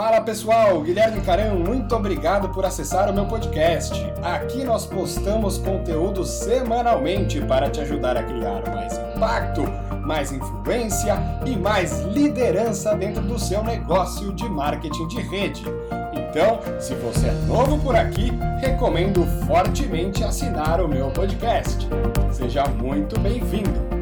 Fala pessoal, Guilherme Caran, muito obrigado por acessar o meu podcast. Aqui nós postamos conteúdo semanalmente para te ajudar a criar mais impacto, mais influência e mais liderança dentro do seu negócio de marketing de rede. Então, se você é novo por aqui, recomendo fortemente assinar o meu podcast. Seja muito bem-vindo!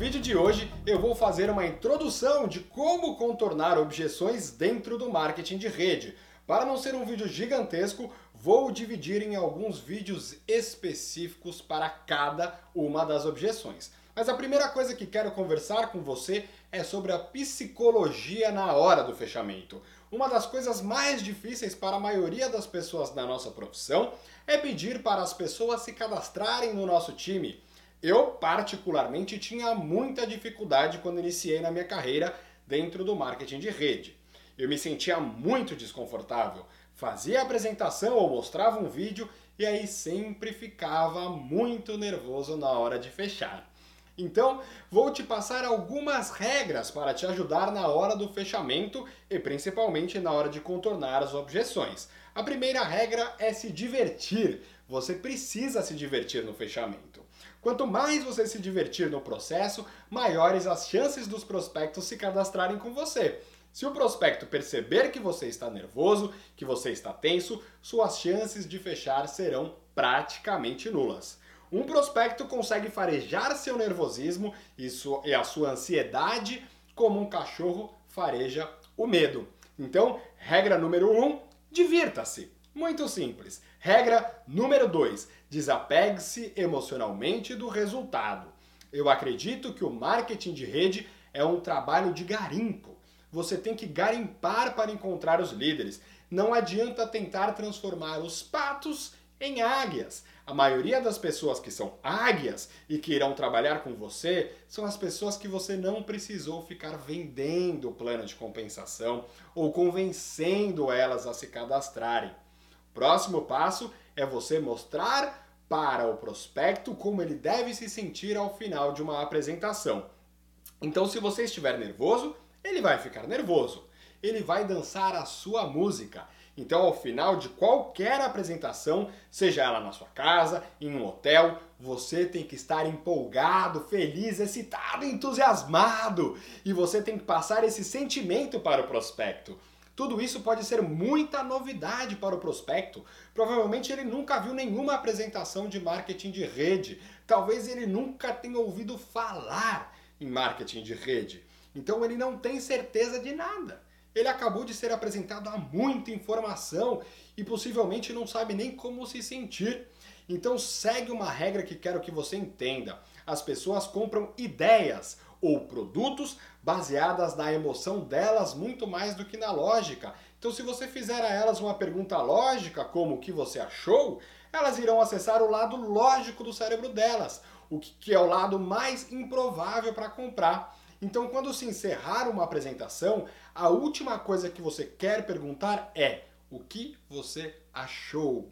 Vídeo de hoje eu vou fazer uma introdução de como contornar objeções dentro do marketing de rede. Para não ser um vídeo gigantesco, vou dividir em alguns vídeos específicos para cada uma das objeções. Mas a primeira coisa que quero conversar com você é sobre a psicologia na hora do fechamento. Uma das coisas mais difíceis para a maioria das pessoas da nossa profissão é pedir para as pessoas se cadastrarem no nosso time. Eu, particularmente, tinha muita dificuldade quando iniciei na minha carreira dentro do marketing de rede. Eu me sentia muito desconfortável, fazia apresentação ou mostrava um vídeo e aí sempre ficava muito nervoso na hora de fechar. Então, vou te passar algumas regras para te ajudar na hora do fechamento e principalmente na hora de contornar as objeções. A primeira regra é se divertir. Você precisa se divertir no fechamento. Quanto mais você se divertir no processo, maiores as chances dos prospectos se cadastrarem com você. Se o prospecto perceber que você está nervoso, que você está tenso, suas chances de fechar serão praticamente nulas. Um prospecto consegue farejar seu nervosismo e a sua ansiedade como um cachorro fareja o medo. Então, regra número 1, um, divirta-se. Muito simples. Regra número 2: desapegue-se emocionalmente do resultado. Eu acredito que o marketing de rede é um trabalho de garimpo. Você tem que garimpar para encontrar os líderes. Não adianta tentar transformar os patos em águias. A maioria das pessoas que são águias e que irão trabalhar com você são as pessoas que você não precisou ficar vendendo o plano de compensação ou convencendo elas a se cadastrarem. Próximo passo é você mostrar para o prospecto como ele deve se sentir ao final de uma apresentação. Então, se você estiver nervoso, ele vai ficar nervoso. Ele vai dançar a sua música. Então, ao final de qualquer apresentação, seja ela na sua casa, em um hotel, você tem que estar empolgado, feliz, excitado, entusiasmado. E você tem que passar esse sentimento para o prospecto. Tudo isso pode ser muita novidade para o prospecto. Provavelmente ele nunca viu nenhuma apresentação de marketing de rede. Talvez ele nunca tenha ouvido falar em marketing de rede. Então ele não tem certeza de nada. Ele acabou de ser apresentado a muita informação e possivelmente não sabe nem como se sentir. Então segue uma regra que quero que você entenda. As pessoas compram ideias ou produtos baseadas na emoção delas muito mais do que na lógica. Então, se você fizer a elas uma pergunta lógica, como o que você achou, elas irão acessar o lado lógico do cérebro delas, o que é o lado mais improvável para comprar. Então, quando se encerrar uma apresentação, a última coisa que você quer perguntar é: o que você achou?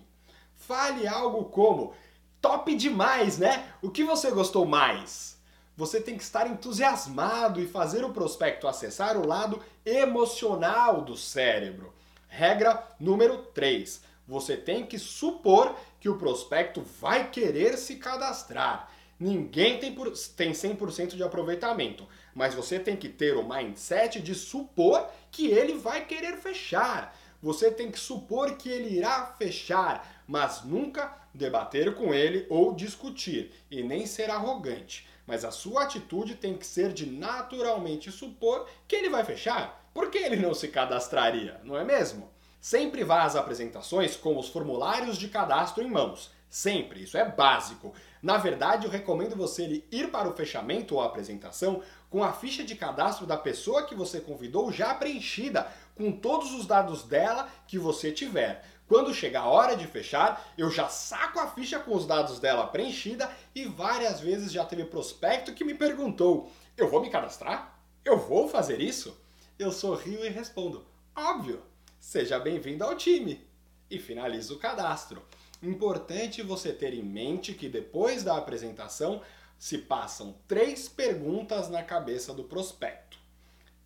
Fale algo como: top demais, né? O que você gostou mais? Você tem que estar entusiasmado e fazer o prospecto acessar o lado emocional do cérebro. Regra número 3. Você tem que supor que o prospecto vai querer se cadastrar. Ninguém tem, por, tem 100% de aproveitamento, mas você tem que ter o mindset de supor que ele vai querer fechar. Você tem que supor que ele irá fechar, mas nunca debater com ele ou discutir, e nem ser arrogante mas a sua atitude tem que ser de naturalmente supor que ele vai fechar. Por que ele não se cadastraria, não é mesmo? Sempre vá às apresentações com os formulários de cadastro em mãos. Sempre, isso é básico. Na verdade, eu recomendo você ir para o fechamento ou apresentação com a ficha de cadastro da pessoa que você convidou já preenchida, com todos os dados dela que você tiver. Quando chegar a hora de fechar, eu já saco a ficha com os dados dela preenchida e várias vezes já teve prospecto que me perguntou: eu vou me cadastrar? Eu vou fazer isso? Eu sorrio e respondo: óbvio, seja bem-vindo ao time. E finalizo o cadastro. Importante você ter em mente que depois da apresentação se passam três perguntas na cabeça do prospecto.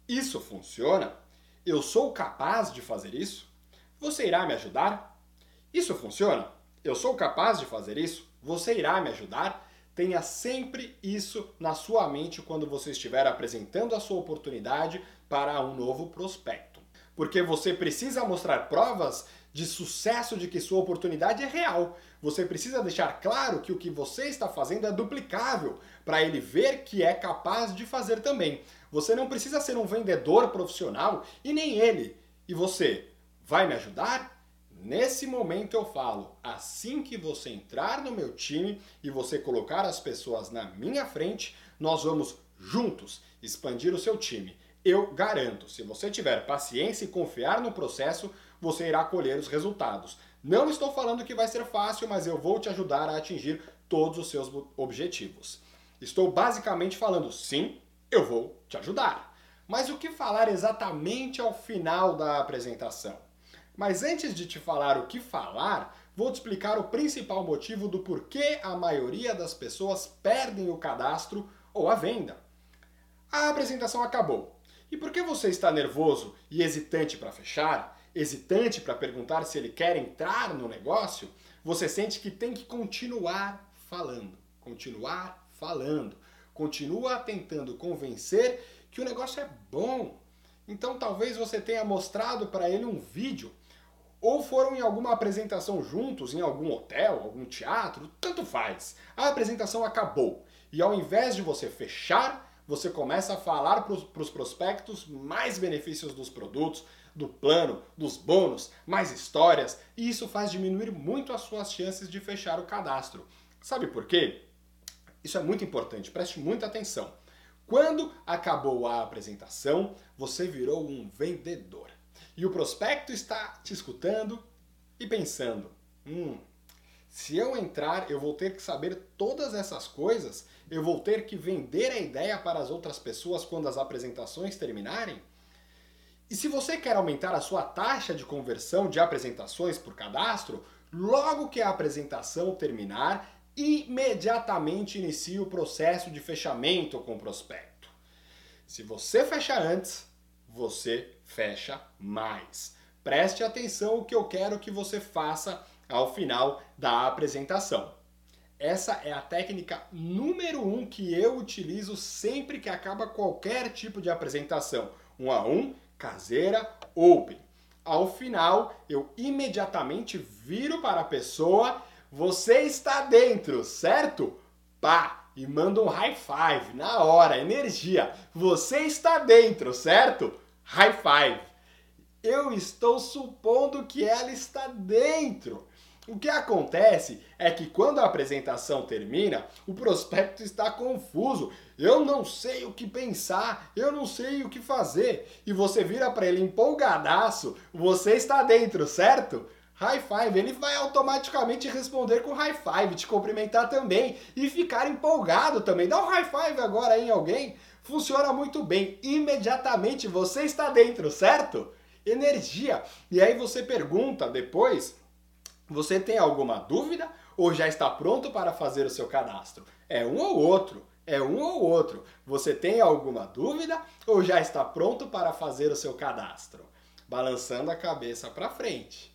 Isso funciona? Eu sou capaz de fazer isso? Você irá me ajudar? Isso funciona? Eu sou capaz de fazer isso? Você irá me ajudar? Tenha sempre isso na sua mente quando você estiver apresentando a sua oportunidade para um novo prospecto. Porque você precisa mostrar provas de sucesso de que sua oportunidade é real. Você precisa deixar claro que o que você está fazendo é duplicável para ele ver que é capaz de fazer também. Você não precisa ser um vendedor profissional e nem ele. E você vai me ajudar? Nesse momento eu falo, assim que você entrar no meu time e você colocar as pessoas na minha frente, nós vamos juntos expandir o seu time. Eu garanto, se você tiver paciência e confiar no processo, você irá colher os resultados. Não estou falando que vai ser fácil, mas eu vou te ajudar a atingir todos os seus objetivos. Estou basicamente falando, sim, eu vou te ajudar. Mas o que falar exatamente ao final da apresentação? Mas antes de te falar o que falar, vou te explicar o principal motivo do porquê a maioria das pessoas perdem o cadastro ou a venda. A apresentação acabou. E por que você está nervoso e hesitante para fechar? Hesitante para perguntar se ele quer entrar no negócio? Você sente que tem que continuar falando, continuar falando, continua tentando convencer que o negócio é bom. Então talvez você tenha mostrado para ele um vídeo ou foram em alguma apresentação juntos, em algum hotel, algum teatro, tanto faz. A apresentação acabou. E ao invés de você fechar, você começa a falar para os prospectos mais benefícios dos produtos, do plano, dos bônus, mais histórias, e isso faz diminuir muito as suas chances de fechar o cadastro. Sabe por quê? Isso é muito importante, preste muita atenção. Quando acabou a apresentação, você virou um vendedor. E o prospecto está te escutando e pensando: hum, se eu entrar, eu vou ter que saber todas essas coisas, eu vou ter que vender a ideia para as outras pessoas quando as apresentações terminarem? E se você quer aumentar a sua taxa de conversão de apresentações por cadastro, logo que a apresentação terminar, imediatamente inicie o processo de fechamento com o prospecto. Se você fecha antes, você fecha mais. Preste atenção o que eu quero que você faça ao final da apresentação. Essa é a técnica número um que eu utilizo sempre que acaba qualquer tipo de apresentação. Um a um, caseira, open. Ao final, eu imediatamente viro para a pessoa, você está dentro, certo? Pá! E mando um high five na hora, energia. Você está dentro, certo? High five. Eu estou supondo que ela está dentro. O que acontece é que quando a apresentação termina, o prospecto está confuso. Eu não sei o que pensar, eu não sei o que fazer. E você vira para ele empolgadaço, você está dentro, certo? High five, ele vai automaticamente responder com high five, te cumprimentar também e ficar empolgado também. Dá um high five agora em alguém funciona muito bem. Imediatamente você está dentro, certo? Energia. E aí você pergunta depois: você tem alguma dúvida ou já está pronto para fazer o seu cadastro? É um ou outro. É um ou outro. Você tem alguma dúvida ou já está pronto para fazer o seu cadastro? Balançando a cabeça para frente.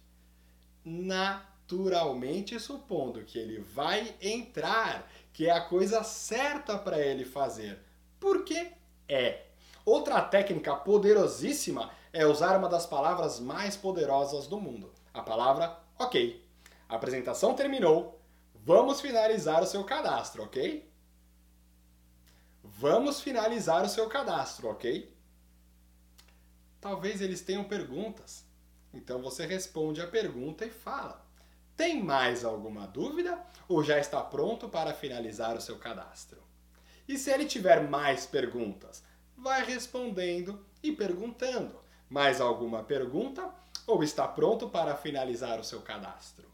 Naturalmente, supondo que ele vai entrar, que é a coisa certa para ele fazer. Porque é. Outra técnica poderosíssima é usar uma das palavras mais poderosas do mundo, a palavra OK. A apresentação terminou, vamos finalizar o seu cadastro, ok? Vamos finalizar o seu cadastro, ok? Talvez eles tenham perguntas. Então você responde a pergunta e fala: Tem mais alguma dúvida ou já está pronto para finalizar o seu cadastro? E se ele tiver mais perguntas, vai respondendo e perguntando. Mais alguma pergunta? Ou está pronto para finalizar o seu cadastro?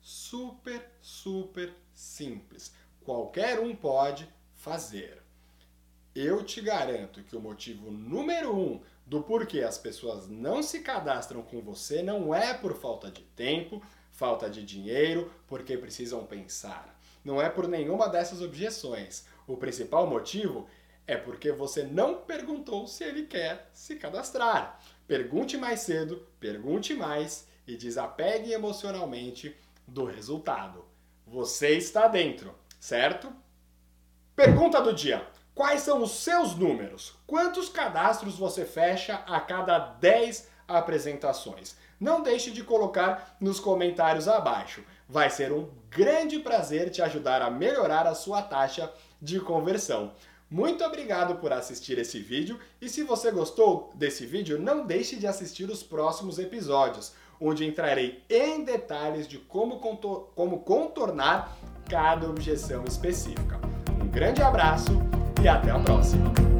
Super, super simples. Qualquer um pode fazer. Eu te garanto que o motivo número um do porquê as pessoas não se cadastram com você não é por falta de tempo, falta de dinheiro, porque precisam pensar. Não é por nenhuma dessas objeções. O principal motivo É porque você não perguntou se ele quer se cadastrar. Pergunte mais cedo, pergunte mais e desapegue emocionalmente do resultado. Você está dentro, certo? Pergunta do dia: Quais são os seus números? Quantos cadastros você fecha a cada 10 apresentações? Não deixe de colocar nos comentários abaixo. Vai ser um grande prazer te ajudar a melhorar a sua taxa de conversão. Muito obrigado por assistir esse vídeo e se você gostou desse vídeo, não deixe de assistir os próximos episódios, onde entrarei em detalhes de como, contor como contornar cada objeção específica. Um grande abraço e até a próxima!